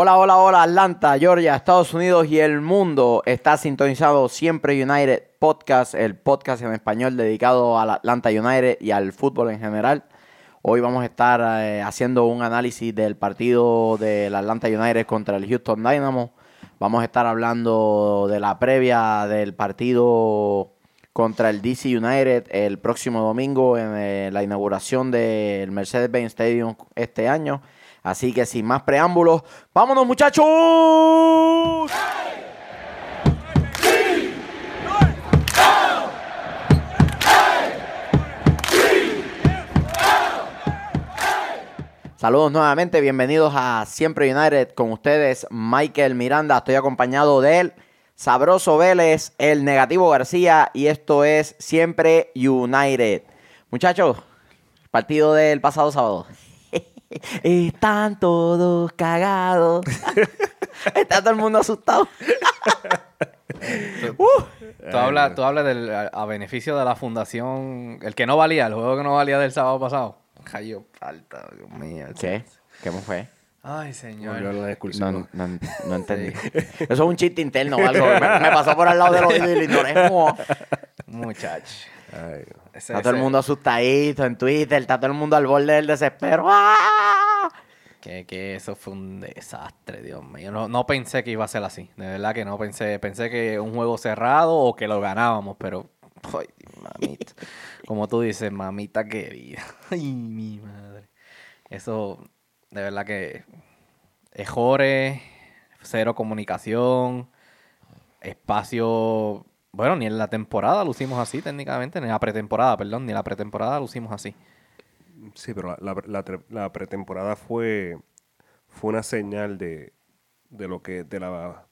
Hola, hola, hola, Atlanta, Georgia, Estados Unidos y el mundo. Está sintonizado Siempre United Podcast, el podcast en español dedicado al Atlanta United y al fútbol en general. Hoy vamos a estar eh, haciendo un análisis del partido del Atlanta United contra el Houston Dynamo. Vamos a estar hablando de la previa del partido contra el DC United el próximo domingo en eh, la inauguración del Mercedes-Benz Stadium este año. Así que sin más preámbulos, vámonos muchachos. Saludos nuevamente, bienvenidos a Siempre United con ustedes, Michael Miranda. Estoy acompañado de él, Sabroso Vélez, el negativo García y esto es Siempre United. Muchachos, partido del pasado sábado. Están todos cagados. Está todo el mundo asustado. tú, hablas, tú hablas del, a, beneficio de la fundación, el que no valía, el juego que no valía del sábado pasado. Cayó falta, Dios mío. ¿Qué? ¿Cómo fue? Ay, señor. No, no, no, entendí. Eso es un chiste interno o algo. Me, pasó por al lado de los oído y no Muchacho. Está todo el mundo asustadito en Twitter, está todo el mundo al borde del desespero. ¡Ah! Que, que eso fue un desastre, Dios mío. No, no pensé que iba a ser así. De verdad que no pensé. Pensé que un juego cerrado o que lo ganábamos, pero. Ay, mamita. Como tú dices, mamita querida. Ay, mi madre. Eso, de verdad que. Ejores, cero comunicación, espacio bueno, ni en la temporada lo hicimos así técnicamente, ni en la pretemporada, perdón, ni en la pretemporada lo hicimos así. Sí, pero la, pretemporada fue, fue una señal de, de, lo que, de, la,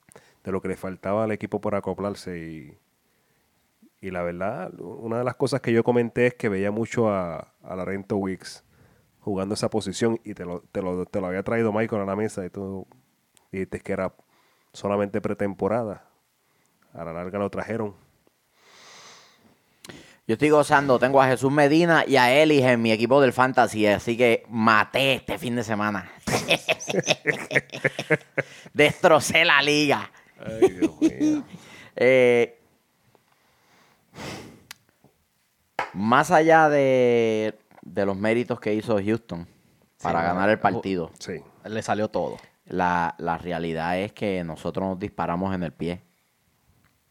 de lo que le faltaba al equipo por acoplarse y, y la verdad, una de las cosas que yo comenté es que veía mucho a, a Rento Wicks jugando esa posición y te lo, te, lo, te lo había traído Michael a la mesa y tú dijiste que era solamente pretemporada a la larga lo trajeron. Yo estoy gozando, tengo a Jesús Medina y a Elis en mi equipo del Fantasy, así que maté este fin de semana. Destrocé la liga. Ay, Dios mío. Eh, más allá de, los méritos que hizo Houston para ganar el partido, sí. le salió todo. La, la realidad es que nosotros nos disparamos en el pie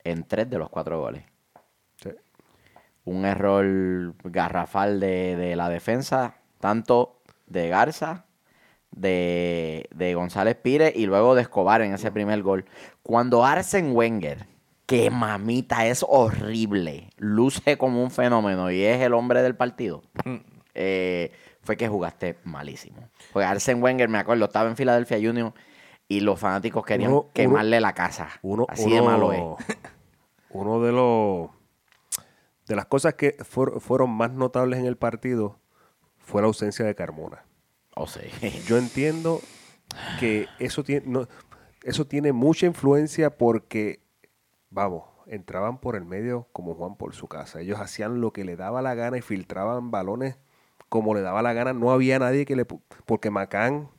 en tres de los cuatro goles. Un error garrafal de, la defensa, tanto de Garza, de, González Pires y luego de Escobar en ese primer gol. Cuando Arsen Wenger, que mamita es horrible, luce como un fenómeno y es el hombre del partido, mm. eh, fue que jugaste malísimo. Porque Arsen Wenger, me acuerdo, estaba en Philadelphia Union y los fanáticos querían quemarle la casa. Así de malo es. uno de los de las cosas que fueron más notables en el partido fue la ausencia de Carmona. Oh, sí. Yo entiendo que eso tiene, eso tiene mucha influencia porque, vamos, entraban por el medio como Juan por su casa. Ellos hacían lo que le daba la gana y filtraban balones como le daba la gana. No había nadie que le... Porque Macán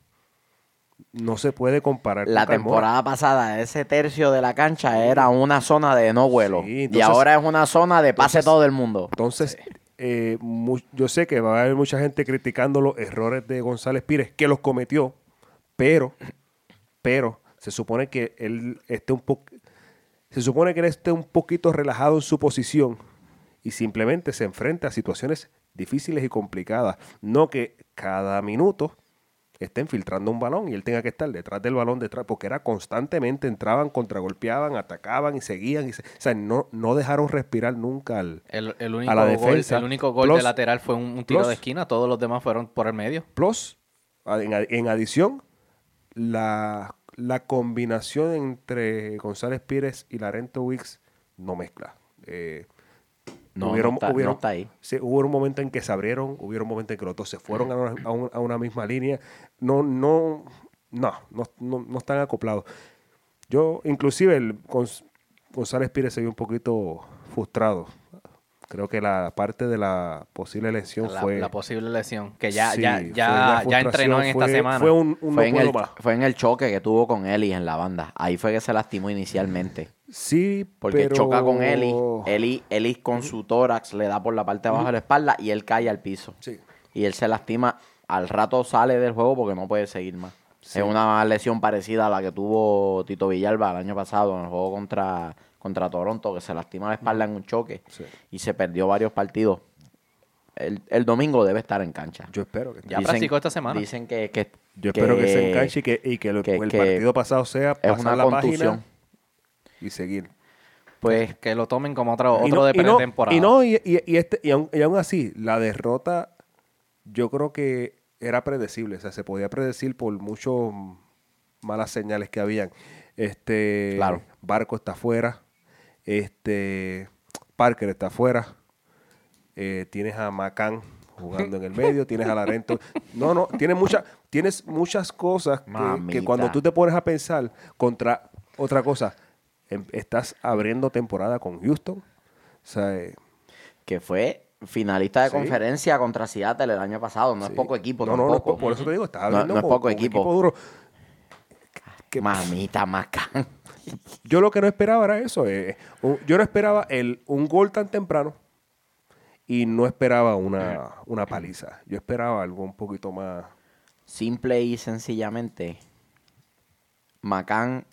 no se puede comparar. La temporada pasada, ese tercio de la cancha era una zona de no vuelo. y ahora es una zona de pase todo el mundo. Entonces, eh, yo sé que va a haber mucha gente criticando los errores de González Pires, que los cometió, pero, pero, se supone que él esté un poco. Se supone que él esté un poquito relajado en su posición y simplemente se enfrenta a situaciones difíciles y complicadas. No que cada minuto estén filtrando un balón y él tenga que estar detrás del balón, detrás, porque era constantemente, entraban, contragolpeaban, atacaban y seguían. Y o sea, no, no dejaron respirar nunca al, el, único a la defensa. Gol, el único gol de lateral fue un, tiro de esquina, todos los demás fueron por el medio. Plus, en, adición, la, la, combinación entre González Pires y Larento Wicks no mezcla. Eh, no, está, ahí. hubo un momento en que se abrieron, hubo un momento en que los dos se fueron a una, misma línea. No, no, no, no, están acoplados. Yo, inclusive, el, González Pires se vio un poquito frustrado Creo que la parte de la posible lesión La, fue... la posible lesión. Que ya, Sí, ya, ya, ya entrenó en esta semana. Fue un, un Fue, no en el, fue en el choque que tuvo con Eli en la banda. Ahí fue que se lastimó inicialmente. Sí, Porque pero... choca con Eli. Eli. Eli con su tórax le da por la parte de abajo de la espalda y él cae al piso. Sí. Y él se lastima. Al rato sale del juego porque no puede seguir más. Es una lesión parecida a la que tuvo Tito Villalba el año pasado en el juego contra, contra Toronto, que se lastima la espalda en un choque Sí. y se perdió varios partidos. El, el domingo debe estar en cancha. Yo espero que... Ya practicó esta semana. Dicen que, que- Yo espero que, se enganche y que, y que el, que- el que partido pasado sea es pasar una la contusión. página y seguir. Pues Que lo tomen como otro, otro no, de y no- pretemporada. Y, no, y, y- este, y, aún así, la derrota yo creo que era predecible. O sea, se podía predecir por muchas malas señales que habían. Este Claro. Barco está afuera. Este Parker está afuera. eh, tienes a Macán jugando en el medio, tienes a Larento. No, no, tienes muchas, tienes muchas cosas que- cuando tú te pones a pensar contra otra cosa, estás abriendo temporada con Houston. O sea, eh, que fue finalista de Sí. conferencia contra Seattle el año pasado. No sí. es poco equipo No, no, no, tampoco. por, por eso te digo, estás No- abriendo no es con- poco con un equipo. duro. que- Mamita, Macán. Yo lo que no esperaba era eso. eh, un- yo no esperaba el, un gol tan temprano y no esperaba una, una paliza. Yo esperaba algo un poquito más. Simple y sencillamente, Macán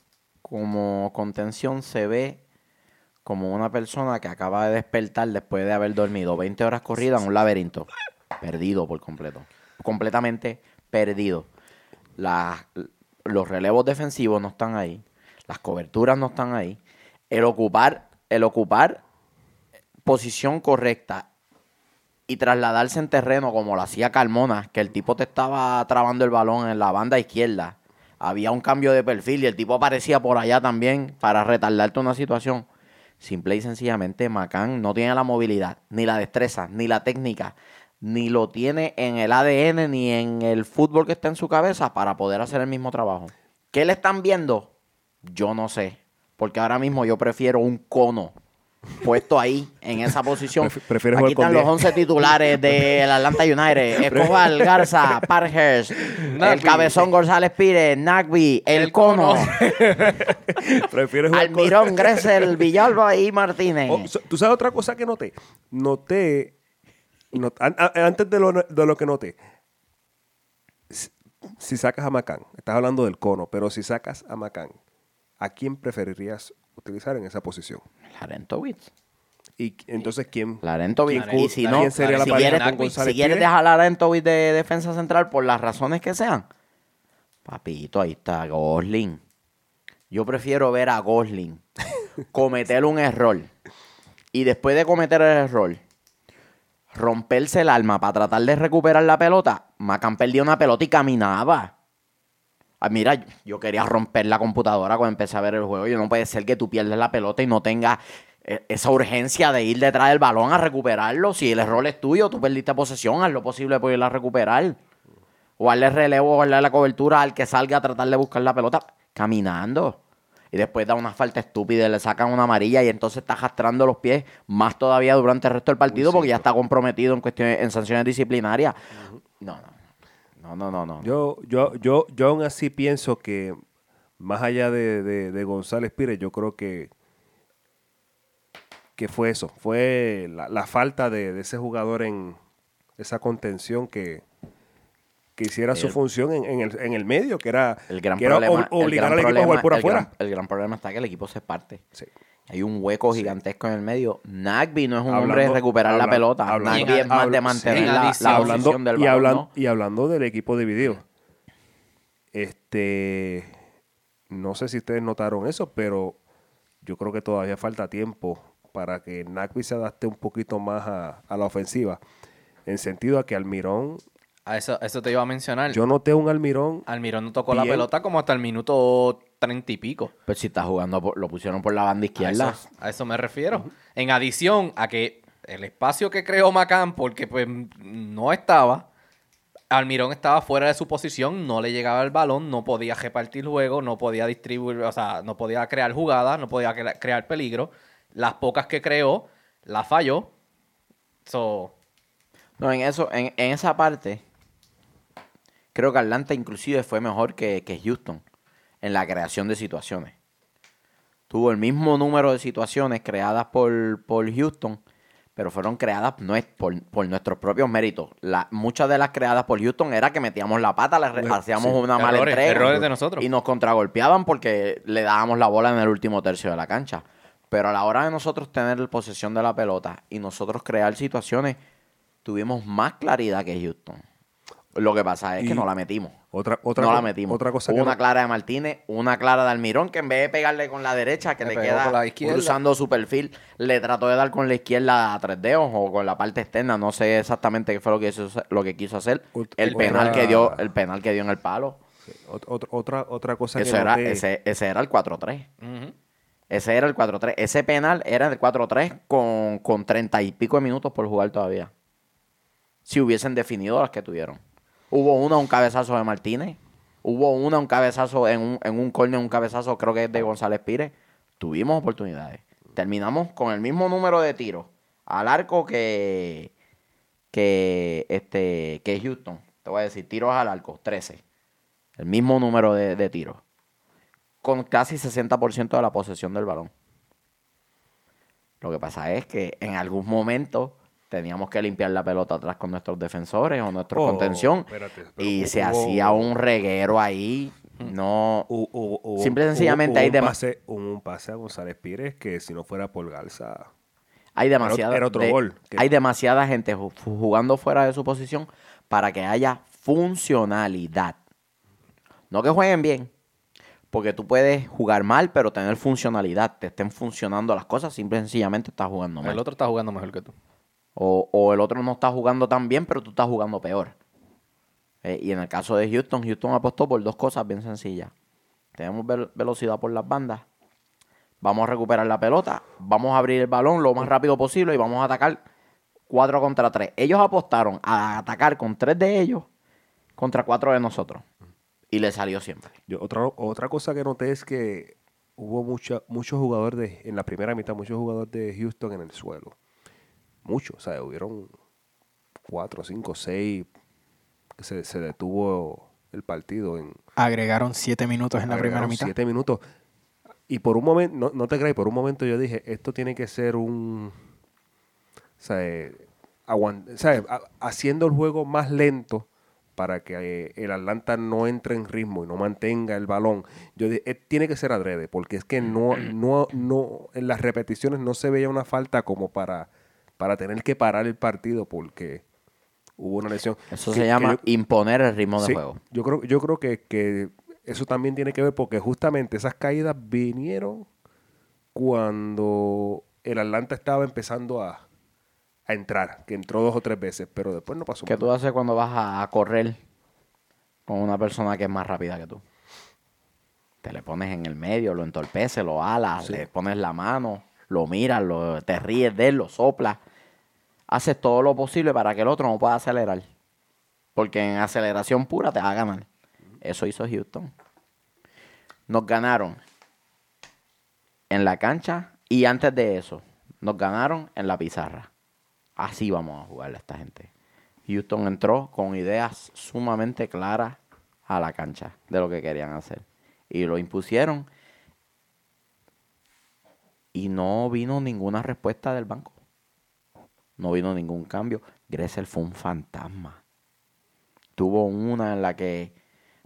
como contención se ve como una persona que acaba de despertar después de haber dormido 20 horas corridas en un laberinto. Perdido por completo. Completamente perdido. Los relevos defensivos no están ahí. Las coberturas no están ahí. El ocupar, el ocupar posición correcta y trasladarse en terreno como lo hacía Carmona, que el tipo te estaba trabando el balón en la banda izquierda. Había un cambio de perfil y el tipo aparecía por allá también para retardarte una situación. Simple y sencillamente, Macán no tiene la movilidad, ni la destreza, ni la técnica, ni lo tiene en el ADN, ni en el fútbol que está en su cabeza para poder hacer el mismo trabajo. ¿Qué le están viendo? Yo no sé. Porque ahora mismo yo prefiero un cono puesto ahí, en esa posición. Pref- prefieres Aquí con están los 10. 11 titulares del Atlanta United. Escobar, Garza, Parhurst, el. Cabezón González Pires, Nagby, el, El cono. Prefieres jugar con- Almirón, Gressel, Villalba y Martínez. Oh, ¿Tú sabes otra cosa que noté? Noté, not- an- a- antes de lo, de lo que noté, si, si sacas a Macán, estás hablando del cono, pero si sacas a Macán, ¿a quién preferirías utilizar en esa posición? Larentovich. Y entonces, ¿quién? Larentovich. ¿Quién- Y si quién no, sería la si quieres, con González si quieres dejar a Larentovich de defensa central por las razones que sean, papito, ahí está Gosling. Yo prefiero ver a Gosling cometer un error y después de cometer el error, romperse el alma para tratar de recuperar la pelota. Macán perdió una pelota y caminaba. Ah, mira, yo quería romper la computadora cuando empecé a ver el juego. Y no puede ser que tú pierdas la pelota y no tengas eh, esa urgencia de ir detrás del balón a recuperarlo. Si el error es tuyo, tú perdiste posesión, haz lo posible por irla a recuperar. O darle relevo, o darle la cobertura al que salga a tratar de buscar la pelota caminando. Y después da una falta estúpida y le sacan una amarilla y entonces está arrastrando los pies más todavía durante el resto del partido porque ya está comprometido en cuestiones, en sanciones disciplinarias. No, no. No, no, no, no. Yo, yo, yo, yo aún así pienso que, más allá de, de- de González Pires, yo creo que, que fue eso. Fue la, la falta de, de ese jugador en esa contención que, que hiciera su función en, en el, en el medio, que era, El gran que era problema, ob- obligar el al gran equipo a jugar problema- por el afuera. gran- el gran problema está que el equipo se parte. Sí. Hay un hueco gigantesco en el medio. Nagby no es un Hablando- hombre de recuperar la habla- pelota. hablando- Nagby es más de habla- mantener sí, la, la adición. hablando, posición del y, balón, hablan- ¿no? y hablando del equipo dividido, este, no sé si ustedes notaron eso, pero yo creo que todavía falta tiempo para que Nagby se adapte un poquito más a, a la ofensiva. En sentido a que Almirón, A eso, eso te iba a mencionar. yo noté un Almirón, Almirón no tocó la pelota como hasta el minuto treinta y pico. Pues si está jugando, por- lo pusieron por la banda A izquierda. eso, a eso me refiero. En adición a que el espacio que creó Macán, porque pues no estaba, Almirón estaba fuera de su posición, no le llegaba el balón, no podía repartir juego, no podía distribuir, o sea, no podía crear jugadas, no podía cre- crear peligro. Las pocas que creó, las falló. So, No, en eso, en, en esa parte, creo que Atlanta inclusive fue mejor que, que Houston en la creación de situaciones. Tuvo el mismo número de situaciones creadas por, por Houston, pero fueron creadas nues- por, por nuestros propios méritos. La- muchas de las creadas por Houston era que metíamos la pata, le re- Bueno, hacíamos sí. una mala Errores, entrega. errores de nosotros. Y nos contragolpeaban porque le dábamos la bola en el último tercio de la cancha. Pero a la hora de nosotros tener posesión de la pelota y nosotros crear situaciones, tuvimos más claridad que Houston. Lo que pasa es Y que no la metimos. Otra, otra, no la metimos. Otra cosa Hubo que una no- clara de Martínez, una clara de Almirón, que en vez de pegarle con la derecha, que Le queda cruzando su perfil, le trató de dar con la izquierda a tres dedos o con la parte externa. No sé exactamente qué fue lo que, hizo- lo que quiso hacer. Ot- El otra- penal que dio, el penal que dio en el palo. ot- ot- otra, otra cosa Eso que era, noté- ese, ese era el 4-3. ujú. Ese era el 4-3. Ese penal era el 4-3 con, con 30 y pico de minutos por jugar todavía. Si hubiesen definido las que tuvieron. Hubo una, un cabezazo de Martínez. Hubo una, un cabezazo en un, en un corner, un cabezazo creo que es de González Pires. Tuvimos oportunidades. Terminamos con el mismo número de tiros al arco que, que, este, que Houston. Te voy a decir, tiros al arco, 13. El mismo número de, de tiros con casi 60% de la posesión del balón. Lo que pasa es que en algún momento teníamos que limpiar la pelota atrás con nuestros defensores o nuestra Oh, contención espérate, y se hubo- hacía un reguero ahí. No, Hu- hubo- hubo- Simple y sencillamente hubo hay un dema- pase, hubo un pase a González Pires que si no fuera por Garza... hay demasiada, era otro de- gol, que- hay demasiada gente ju- jugando fuera de su posición para que haya funcionalidad. No que jueguen bien, porque tú puedes jugar mal, pero tener funcionalidad, te estén funcionando las cosas, simple y sencillamente estás jugando mal. el otro está jugando mejor que tú. O, el otro no está jugando tan bien, pero tú estás jugando peor. Eh, y en el caso de Houston, Houston apostó por dos cosas bien sencillas. Tenemos vel- velocidad por las bandas. Vamos a recuperar la pelota. Vamos a abrir el balón lo más rápido posible y vamos a atacar 4 contra 3. Ellos apostaron a atacar con 3 de ellos contra 4 de nosotros. Y le salió siempre. Otra, otra cosa que noté es que hubo muchos jugadores en la primera mitad, muchos jugadores de Houston en el suelo. Muchos, o sea, hubieron cuatro, cinco, seis que se, se detuvo el partido en Agregaron siete minutos en la primera mitad. siete minutos. Y por un momento, no, no te creas, por un momento yo dije, esto tiene que ser un, o sea, eh, aguant- haciendo el juego más lento para que eh, el Atlanta no entre en ritmo y no mantenga el balón. Yo dije, eh, tiene que ser adrede, porque es que no, no, no, en las repeticiones no se veía una falta como para, para tener que parar el partido porque hubo una lesión. Eso Que- se llama yo- imponer el ritmo de Sí, juego. Yo creo, yo creo que, que eso también tiene que ver porque justamente esas caídas vinieron cuando el Atlanta estaba empezando a, a entrar, que entró dos o tres veces, pero después no pasó ¿Qué tú haces cuando vas a a correr con una persona que es más rápida que tú? Te le pones en el medio, lo entorpeces, lo alas, Sí. le pones la mano, lo miras, lo, te ríes de él, lo soplas. Haces todo lo posible para que el otro no pueda acelerar. Porque en aceleración pura te va a ganar. Eso hizo Houston. Nos ganaron en la cancha y antes de eso, nos ganaron en la pizarra. Así vamos a jugarle a esta gente. Houston entró con ideas sumamente claras a la cancha de lo que querían hacer. Y lo impusieron. Y no vino ninguna respuesta del banco. No vino ningún cambio. Gressel fue un fantasma. Tuvo una en la que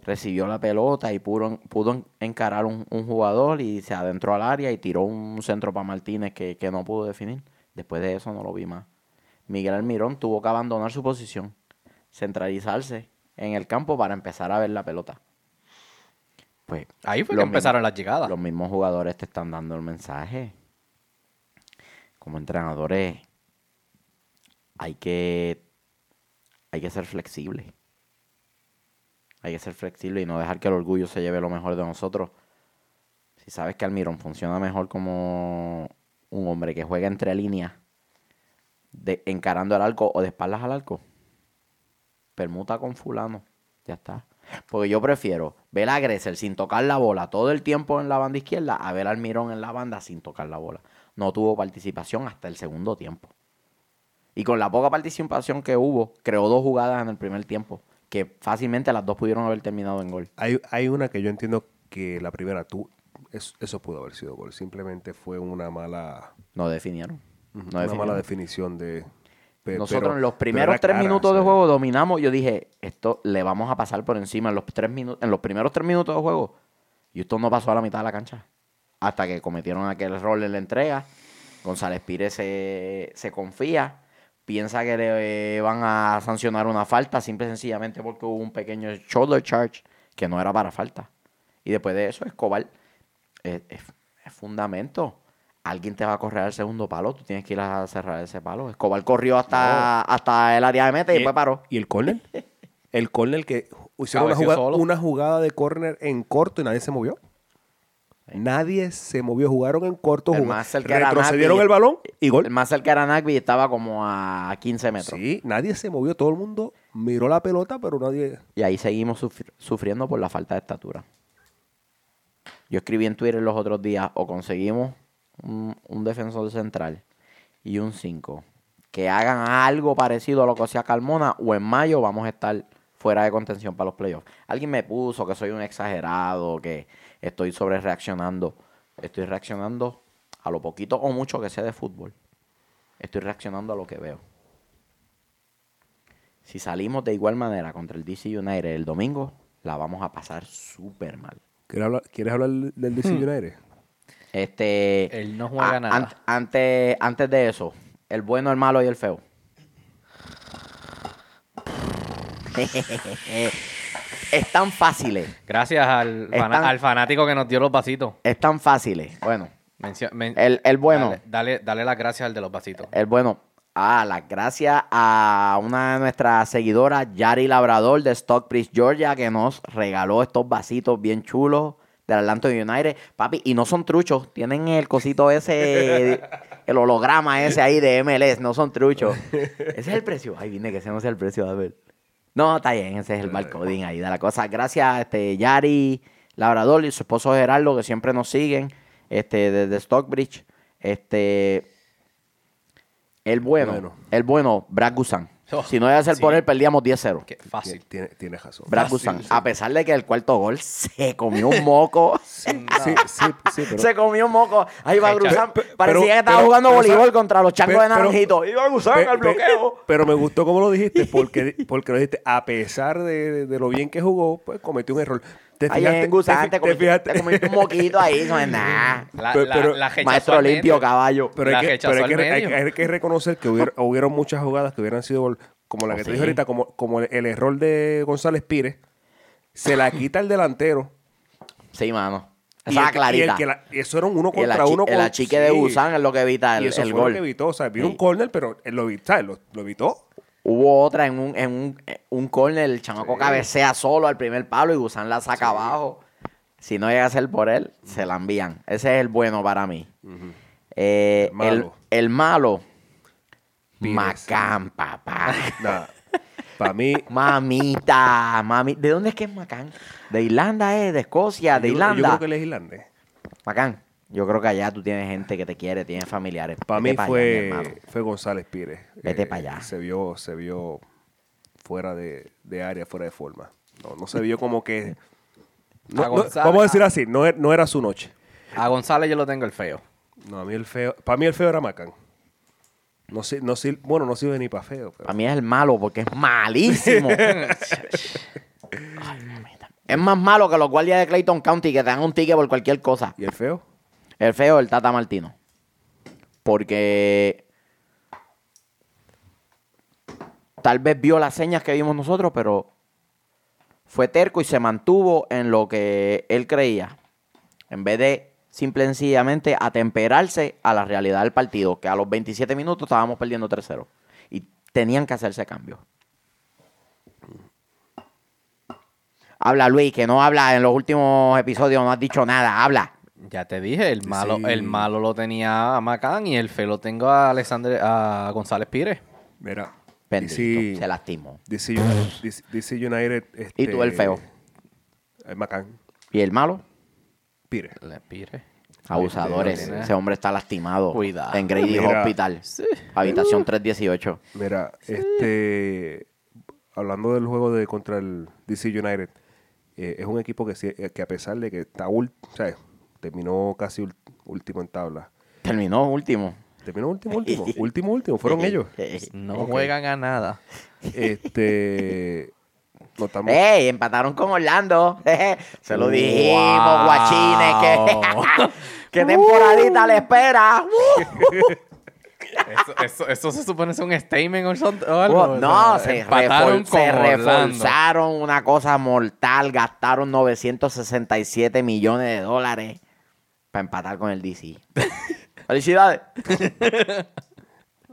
recibió la pelota y pudo, pudo en- encarar un, un jugador y se adentró al área y tiró un centro para Martínez que, que no pudo definir. Después de eso no lo vi más. Miguel Almirón tuvo que abandonar su posición, centralizarse en el campo para empezar a ver la pelota. Pues Ahí fue que empezaron mismos- las llegadas. Los mismos jugadores te están dando el mensaje. Como entrenadores hay que hay que ser flexible. Hay que ser flexible y no dejar que el orgullo se lleve lo mejor de nosotros. Si sabes que Almirón funciona mejor como un hombre que juega entre líneas, de, encarando el arco o de espaldas al arco, permuta con fulano. Ya está. Porque yo prefiero ver a Gressel sin tocar la bola todo el tiempo en la banda izquierda a ver al Mirón en la banda sin tocar la bola. No tuvo participación hasta el segundo tiempo. Y con la poca participación que hubo, creó dos jugadas en el primer tiempo, que fácilmente las dos pudieron haber terminado en gol. Hay, hay una que yo entiendo que la primera, tú, es- eso pudo haber sido gol. Simplemente fue una mala, No definieron. No una definieron. mala definición de. pe- Nosotros pero- en los primeros tres minutos de juego dominamos. Yo dije, esto le vamos a pasar por encima en los, tres en los primeros tres minutos de juego. Y esto no pasó a la mitad de la cancha. Hasta que cometieron aquel error en la entrega. González Pires se, se confía. Piensa que le eh, van a sancionar una falta simple y sencillamente porque hubo un pequeño shoulder charge que no era para falta. Y después de eso, Escobar es, es- es fundamento. Alguien te va a correr al segundo palo, tú tienes que ir a cerrar ese palo. Escobar corrió hasta, hasta el área de meta y, ¿Y, después paró. ¿Y el córner? El córner que hicieron una jugada, solo. una jugada de córner en corto y nadie se movió. Nadie se movió, jugaron en corto, El jugó- más retrocedieron el balón y gol. El más cerca era Nagby y estaba como a 15 metros. Sí, nadie se movió, todo el mundo miró la pelota, pero nadie... Y ahí seguimos sufri- sufriendo por la falta de estatura. Yo escribí en Twitter los otros días, o conseguimos un, un defensor central y un 5 que hagan algo parecido a lo que hacía Carmona, o en mayo vamos a estar fuera de contención para los playoffs. Alguien me puso que soy un exagerado, que estoy sobre reaccionando. Estoy reaccionando a lo poquito o mucho que sé de fútbol. Estoy reaccionando a lo que veo. Si salimos de igual manera contra el DC United el domingo, la vamos a pasar súper mal. ¿Quieres hablar, ¿quieres hablar del DC United? Este. Él no juega a- nada. an- antes, antes de eso, el bueno, el malo y el feo. es tan fáciles. Gracias al, fana- Están- al fanático que nos dio los vasitos. Es tan fáciles. Bueno, Mencio- men- el, el bueno. Dale, dale, dale las gracias al de los vasitos. El bueno. Ah, las gracias a una de nuestras seguidoras, Yari Labrador de Stockbridge, Georgia, que nos regaló estos vasitos bien chulos del Atlanta United. Papi, y no son truchos, tienen el cosito ese, el holograma ese ahí de MLS, no son truchos. Ese es el precio. Ay, vine que ese no es el precio, a ver. No, está bien, ese es el barcoding ahí de la cosa. Gracias a este, Yari Labrador y su esposo Gerardo, que siempre nos siguen, este, desde Stockbridge. Este, el bueno, Bueno. el bueno, Brad Guzan. Oh, si no iba a ser por él, perdíamos 10-0. Qué fácil. Tiene, tiene razón. Brad sí. a pesar de que el cuarto gol se comió un moco. Sí, sí, sí, pero... se comió un moco. Ahí va pe- Parecía pero- que estaba pero- jugando pero, voleibol contra los changos de naranjito. Iba Pe- al bloqueo. Pero me gustó como lo dijiste, porque, porque lo dijiste, a pesar de, de- de lo bien que jugó, pues cometió un error. ¿Te Ahí fijaste? fi- te, fijaste? te un moquito ahí. No es nada. La, Pero- la Maestro limpio, medio. caballo. Pero, hay que, pero hay, que, hay- medio. hay que reconocer que hubiera- hubieron muchas jugadas que hubieran sido como la Oh, que te sí. dije ahorita, como, como el, el error de González Pires. Se la quita el delantero. Sí, mano. y Esa el que- y clarita. el que la- y eso era un uno contra uno. el con- achique de sí. Guzan es lo que evita el, y eso el fue gol. lo que evitó. O sea, vino Sí. un córner, pero él. Lo, lo evitó. Hubo otra en un, en un, eh, un corner, el chamaco cabecea solo al primer palo y Guzán la saca abajo. Si no llega a ser por él, se la envían. Ese es el bueno para mí. Eh, El el, malo. el malo, Pires. Macán, papá. Para mí, Mamita, mami. ¿De dónde es que es Macán? De Irlanda, ¿eh? De Escocia, de yo, yo Irlanda. creo que él es irlandés. Macán. Yo creo que allá tú tienes gente que te quiere, tienes familiares. Para mí pa' allá, fue, hermano. fue González Pires. Vete pa' allá. Se vio, se vio fuera de, de área, fuera de forma. No, no se vio como que. no- A no- González- vamos a decir así, no, e- no era su noche. A González yo lo tengo el feo. No, a mí el feo. Para mí el feo era Macán. No, no, bueno, no sirve ni para feo. pero- Para mí es el malo porque es malísimo. Ay, mamita. es más malo que los guardias de Clayton County que te dan un ticket por cualquier cosa. ¿Y el feo? El feo, el Tata Martino. Porque tal vez vio las señas que vimos nosotros, pero fue terco y se mantuvo en lo que él creía. En vez de simple y sencillamente atemperarse a la realidad del partido, que a los 27 minutos estábamos perdiendo 3-0. Y tenían que hacerse cambios. Habla Luis, que no habla en los últimos episodios, no has dicho nada, habla. Ya te dije, el malo, Sí. el malo lo tenía a Macán y el feo lo tengo a Alexander, a González Pires. Mira. Bendito, DC, se lastimó. DC United. DC, DC United, ¿Y tú, el este, feo? El Macán. ¿Y el malo? Pires. Le Pires. Abusadores. Ese hombre está lastimado. Cuidado. En Grady Mira. Hospital. Habitación 318. Mira, este, hablando del juego de contra el DC United, eh, es un equipo que, sí- eh, que a pesar de que está o sea, terminó casi último en tabla. Terminó último. Terminó último, último, último, último, fueron ellos. No juegan a nada. Este, no estamos, ¡Ey! Empataron con Orlando. Se lo dijimos, Wow. guachines. Que, ¿Qué temporadita le espera? Eso, eso, eso se supone es un statement o algo. O no, sea, se, empataron refor- se reforzaron una cosa mortal. Gastaron 967 millones de dólares para empatar con el DC. Felicidades.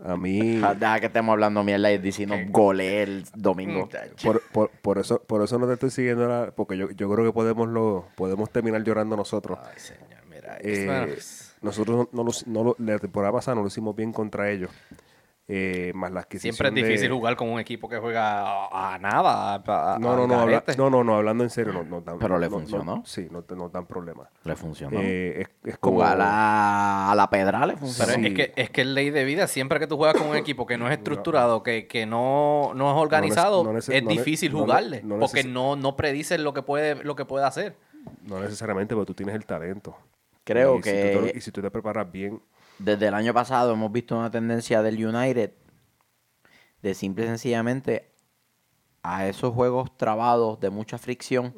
a mí, Deja que estemos hablando mierda y el DC nos golee el domingo. por, por, por eso, por eso no te estoy siguiendo, la- porque yo, yo creo que podemos lo, podemos terminar llorando nosotros. Ay, señor, mira. Eh, nosotros no, no lo- no lo- la temporada pasada no lo hicimos bien contra ellos. Eh, más la adquisición siempre es de- difícil jugar con un equipo que juega a, a nada. a- a- No, no, no, habla- no, no, no, hablando en serio, no, no dan- Pero le no- no- funcionó. sí, no, dan problema. Le funcionó. Eh, es, es como Jugar a, a la pedra le Pero funcionó. Sí. es, que, es que es ley de vida. Siempre que tú juegas con un equipo que no es estructurado, que, que no, no es organizado, es difícil jugarle. no porque no, no predices lo que puede, lo que puede hacer. no necesariamente, pero tú tienes el talento. Creo Y si que tú te- y si tú te preparas bien, desde el año pasado hemos visto una tendencia del United de simple y sencillamente a esos juegos trabados de mucha fricción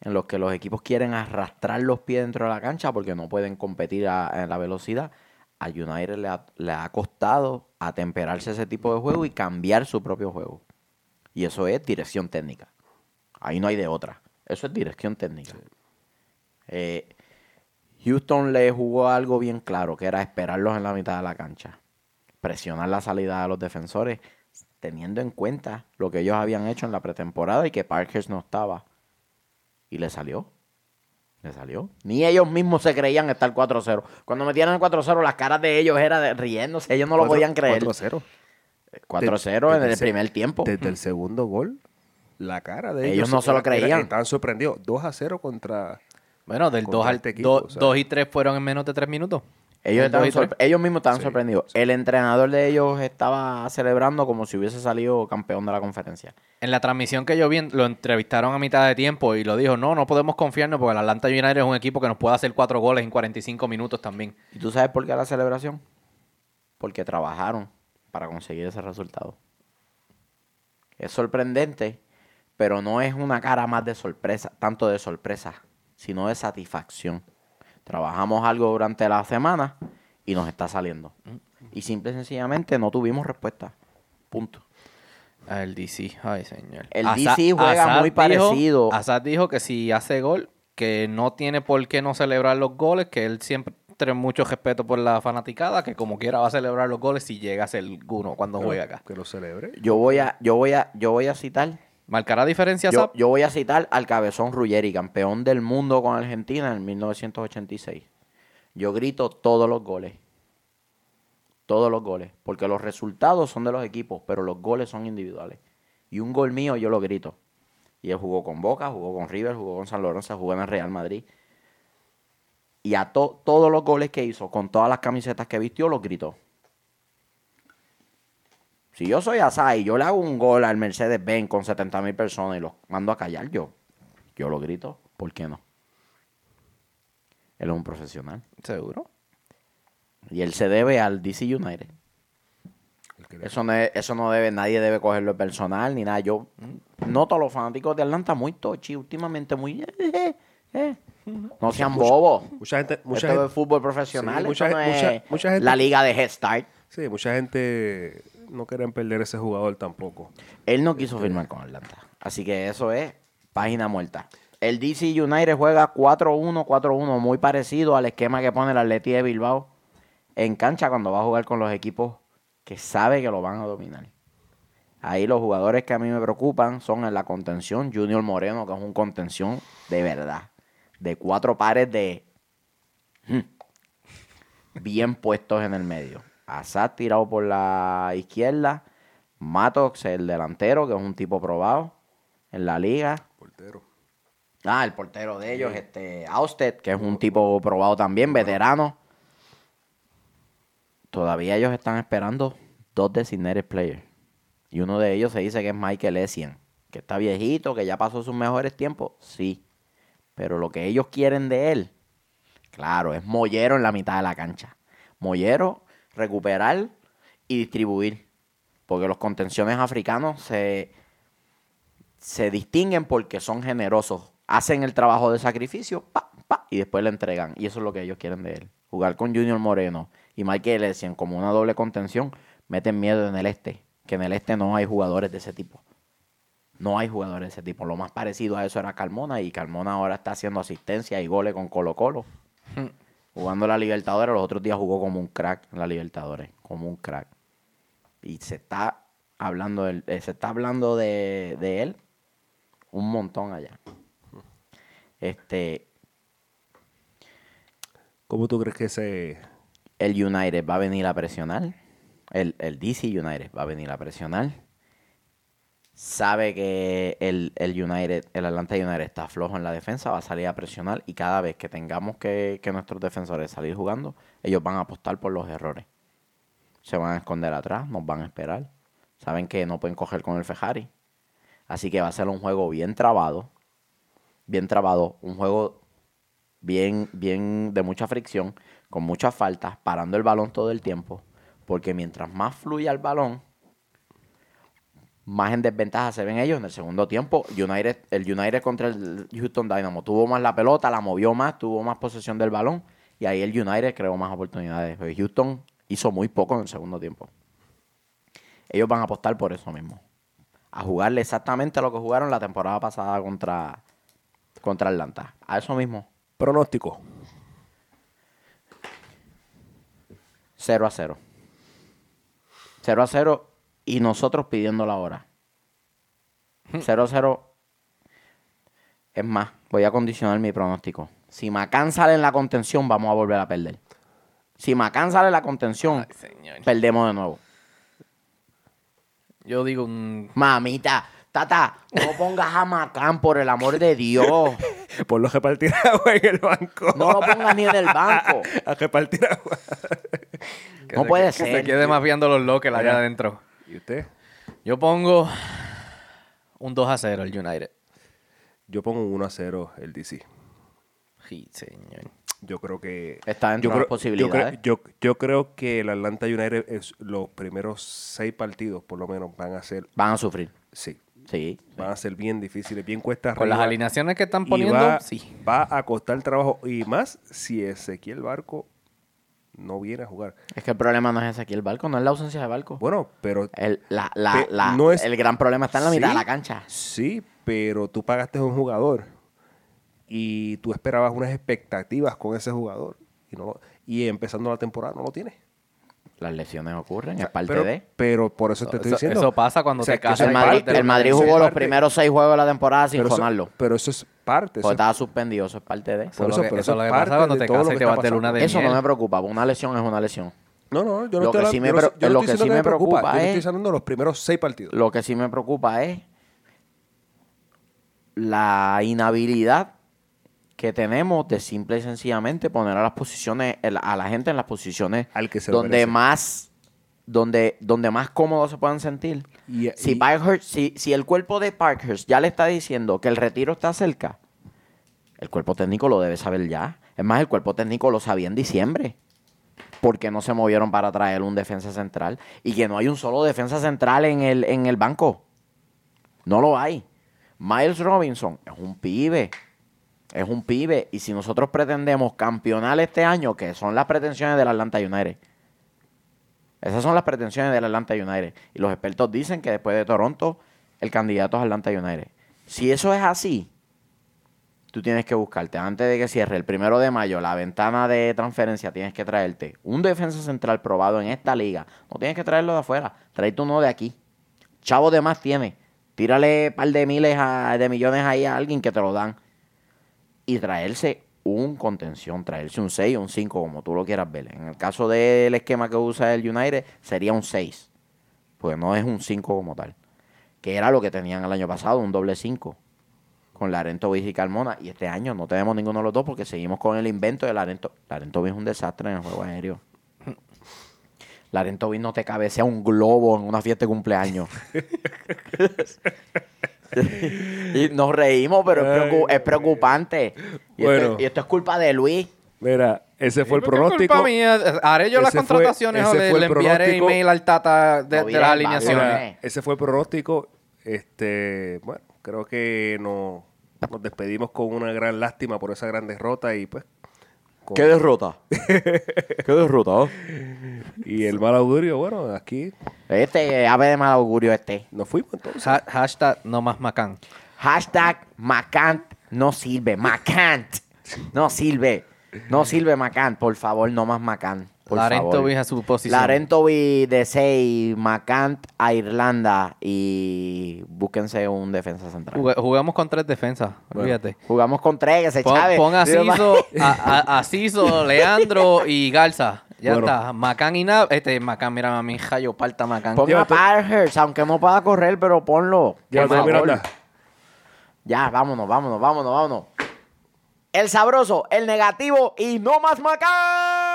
en los que los equipos quieren arrastrar los pies dentro de la cancha porque no pueden competir a- la velocidad. A United le ha, le ha costado atemperarse ese tipo de juego y cambiar su propio juego. Y eso es dirección técnica. Ahí no hay de otra. Eso es dirección técnica. Eh, Houston le jugó algo bien claro, que era esperarlos en la mitad de la cancha. Presionar la salida de los defensores, teniendo en cuenta lo que ellos habían hecho en la pretemporada y que Parkers no estaba. Y le salió. Le salió. Ni ellos mismos se creían estar 4-0. Cuando metieron el 4-0, las caras de ellos eran de riéndose. Ellos no lo podían creer. 4-0. 4-0 en el ese- primer tiempo. Desde el segundo gol, la cara de ellos. Ellos no se lo creían. estaban sorprendidos. 2-0 contra. Bueno, del Contra 2 al este equipo, dos- o sea. dos y 3 fueron en menos de 3 minutos. Ellos, estaban mismos estaban Sí, sorprendidos. El entrenador de ellos estaba celebrando como si hubiese salido campeón de la conferencia. En la transmisión que yo vi, lo entrevistaron a mitad de tiempo y lo dijo, no, no podemos confiarnos porque el Atlanta United es un equipo que nos puede hacer cuatro goles en 45 minutos también. ¿Y tú sabes por qué la celebración? Porque trabajaron para conseguir ese resultado. Es sorprendente, pero no es una cara más de sorpresa, tanto de sorpresa, sino de satisfacción. Trabajamos algo durante la semana y nos está saliendo. Y simple y sencillamente no tuvimos respuesta. Punto. El DC, ay señor. El Asa- DC juega muy dijo- parecido. Assad dijo que si hace gol, que no tiene por qué no celebrar los goles, que él siempre tiene mucho respeto por la fanaticada, que como quiera va a celebrar los goles si llega a ser uno cuando juega acá. Que lo celebre. Yo voy a, yo voy a, yo voy a citar ¿Marcará diferencia Yo, yo voy a citar al Cabezón Ruggeri, campeón del mundo con Argentina en 1986. Yo grito todos los goles. Todos los goles. Porque los resultados son de los equipos, pero los goles son individuales. Y un gol mío yo lo grito. Y él jugó con Boca, jugó con River, jugó con San Lorenzo, jugó en el Real Madrid. Y a to- todos los goles que hizo, con todas las camisetas que vistió, los gritó. Si yo soy Asai y yo le hago un gol al Mercedes-Benz con 70 mil personas y los mando a callar, yo, yo lo grito. ¿Por qué no? Él es un profesional. Seguro. Y él se debe al DC United. Eso no, es- eso no debe, nadie debe cogerlo personal ni nada. Yo noto a los fanáticos de Atlanta muy tochi últimamente, muy... eh, eh. No sean bobos. Mucha gente, mucha Esto gente, es fútbol profesional. Sí, mucha no es mucha gente- la liga de Head Start. sí, mucha gente no querían perder ese jugador tampoco. Él no quiso firmar con Atlanta. Así que eso es página muerta. El DC United juega 4-1, 4-1, muy parecido al esquema que pone el Atleti de Bilbao en cancha cuando va a jugar con los equipos que sabe que lo van a dominar. Ahí los jugadores que a mí me preocupan son en la contención, Junior Moreno, que es un contención de verdad, de cuatro pares de hmm, bien puestos en el medio. Assad tirado por la izquierda, Matox, el delantero, que es un tipo probado en la liga. Portero. Ah, el portero de ellos, este, Austed, que es un tipo probado también, veterano. Todavía ellos están esperando dos designated players. Y uno de ellos se dice que es Michael Essien, que está viejito, que ya pasó sus mejores tiempos. Sí. Pero lo que ellos quieren de él, claro, es mollero en la mitad de la cancha. Mollero, recuperar y distribuir. Porque los contenciones africanos se, se distinguen porque son generosos. Hacen el trabajo de sacrificio pa, pa, y después le entregan. Y eso es lo que ellos quieren de él. Jugar con Junior Moreno y Michael Essien como una doble contención, meten miedo en el este. Que en el este no hay jugadores de ese tipo. No hay jugadores de ese tipo. Lo más parecido a eso era Carmona y Carmona ahora está haciendo asistencia y goles con Colo Colo. Jugando la Libertadores, los otros días jugó como un crack en la Libertadores, como un crack. Y se está hablando, del- eh, se está hablando de, de él un montón allá. Este, ¿Cómo tú crees que ese... el United va a venir a presionar. El, el DC United va a venir a presionar. Sabe que el, el United, el Atlanta United está flojo en la defensa, va a salir a presionar y cada vez que tengamos que, que nuestros defensores salir jugando, ellos van a apostar por los errores. Se van a esconder atrás, nos van a esperar. Saben que no pueden coger con el Fejari. Así que va a ser un juego bien trabado. Bien trabado. Un juego bien, bien de mucha fricción, con muchas faltas, parando el balón todo el tiempo, porque mientras más fluya el balón, más en desventaja se ven ellos en el segundo tiempo. United, el United contra el Houston Dynamo tuvo más la pelota, la movió más, tuvo más posesión del balón y ahí el United creó más oportunidades. Pero Houston hizo muy poco en el segundo tiempo. Ellos van a apostar por eso mismo. A jugarle exactamente lo que jugaron la temporada pasada contra, contra Atlanta. A eso mismo. Pronóstico. 0 a 0. 0 a 0 y nosotros pidiendo la hora. 0 a 0. Es más, voy a condicionar mi pronóstico. Si Macán sale en la contención, vamos a volver a perder. Si Macán sale en la contención, Ay, perdemos de nuevo. Yo digo un... Mamita, tata, no pongas a Macán por el amor de Dios. Por lo repartir agua en el banco. No lo pongas ni en el banco. A repartir agua. que No se- puede que ser. se quede más viendo los lockers allá adentro. ¿Y usted? Yo pongo un 2 a 0 el United. Yo pongo un 1 a 0 el DC. Sí, señor. Yo creo que... Está dentro yo de las creo- posibilidades. Yo creo, yo, yo creo que el Atlanta United es los primeros seis partidos, por lo menos, van a ser... Van a sufrir. Sí. Sí. Van a ser bien difíciles, bien cuesta Con las alineaciones que están Y poniendo, va, sí. va a costar trabajo. Y más si Ezequiel Barco no viene a jugar. Es que el problema no es ese aquí el barco, no es la ausencia de barco. Bueno, pero El, la, la, Pe- la- no es- el gran problema está en la mitad Sí, de la cancha. Sí, pero tú pagaste a un jugador y tú esperabas unas expectativas con ese jugador y no lo- y empezando la temporada no lo tienes. Las lesiones ocurren, es parte pero, de. pero por eso te estoy Eso- diciendo. eso pasa cuando O sea, te casas El el Madrid jugó los primeros seis juegos de la temporada sin pero eso, sonarlo. pero eso es parte. eso Porque es- estaba suspendido, eso es parte de. Eso, Por es eso- lo que, pero eso eso es parte cuando de te casas que y te vas de luna de Eso no me preocupa, porque una lesión es una lesión. No, no, yo no Lo estoy que sí me yo yo lo estoy que sí me preocupa Yo es- estoy diciendo los primeros seis partidos. Lo que sí me preocupa es la inhabilidad que tenemos de simple y sencillamente poner a las posiciones, a la gente en las posiciones Al que se lo donde merece. más donde, donde más cómodos se puedan sentir. Y- si, y- Parkhurst- si, si el cuerpo de Parkhurst ya le está diciendo que el retiro está cerca, el cuerpo técnico lo debe saber ya. Es más, el cuerpo técnico lo sabía en diciembre. Porque no se movieron para traer un defensa central. Y que no hay un solo defensa central en el, en el banco. No lo hay. Miles Robinson es un pibe. Es un pibe. Y si nosotros pretendemos campeonar este año, que son las pretensiones del Atlanta United. Esas son las pretensiones del Atlanta United. Y los expertos dicen que después de Toronto, el candidato es Atlanta United. Si eso es así, tú tienes que buscarte, antes de que cierre el primero de mayo, la ventana de transferencia, tienes que traerte un defensa central probado en esta liga. No tienes que traerlo de afuera, tráete uno de aquí. Chavo de más tiene. Tírale un par de miles a- de millones ahí a alguien que te lo dan. Y traerse un contención, traerse un 6 o un 5, como tú lo quieras ver. En el caso del esquema que usa el United, sería un 6. Pues no es un 5 como tal. Que era lo que tenían el año pasado, un doble 5. con Larento Vigi y Carmona. Y este año no tenemos ninguno de los dos porque seguimos con el invento de Larento. Larento Vigi es un desastre en el juego aéreo. Larento Vigi no te cabecea un globo en una fiesta de cumpleaños. y nos reímos, pero es, preocu- es preocupante. Y, Bueno. esto, y esto es culpa de Luis. Mira, ese fue el ¿Por qué es pronóstico. culpa mía? Haré yo las Ese fue- contrataciones o le, enviaré email al Tata de, No, de las alineaciones. Mira, ese fue el pronóstico. Este, bueno, creo que no, nos despedimos con una gran lástima por esa gran derrota y pues con- ¿Qué derrota? ¿Qué derrota? Y el mal augurio, bueno, aquí Este ave de mal augurio este. nos fuimos entonces. Ha- hashtag no más Macán. Hashtag Macant no sirve. Macant no sirve. No sirve Macant. Por favor, no más Macant. Por Larento favor. A su posición. Larento vi de 6, Macant a Irlanda y búsquense un defensa central. Jugamos con tres defensas, olvídate. Jugamos con tres, que se Pon, chave. pon a Digo, Ciso, a, a- a Ciso, Leandro y Garza. Ya Bueno. está. Macán y nada. Este, Macán, mira a mi hija, yo parta Macán. Pon a. Parhurst, aunque no pueda correr, pero ponlo. Ya. Ya, vámonos, vámonos, vámonos, vámonos. El sabroso, el negativo y no más Macán.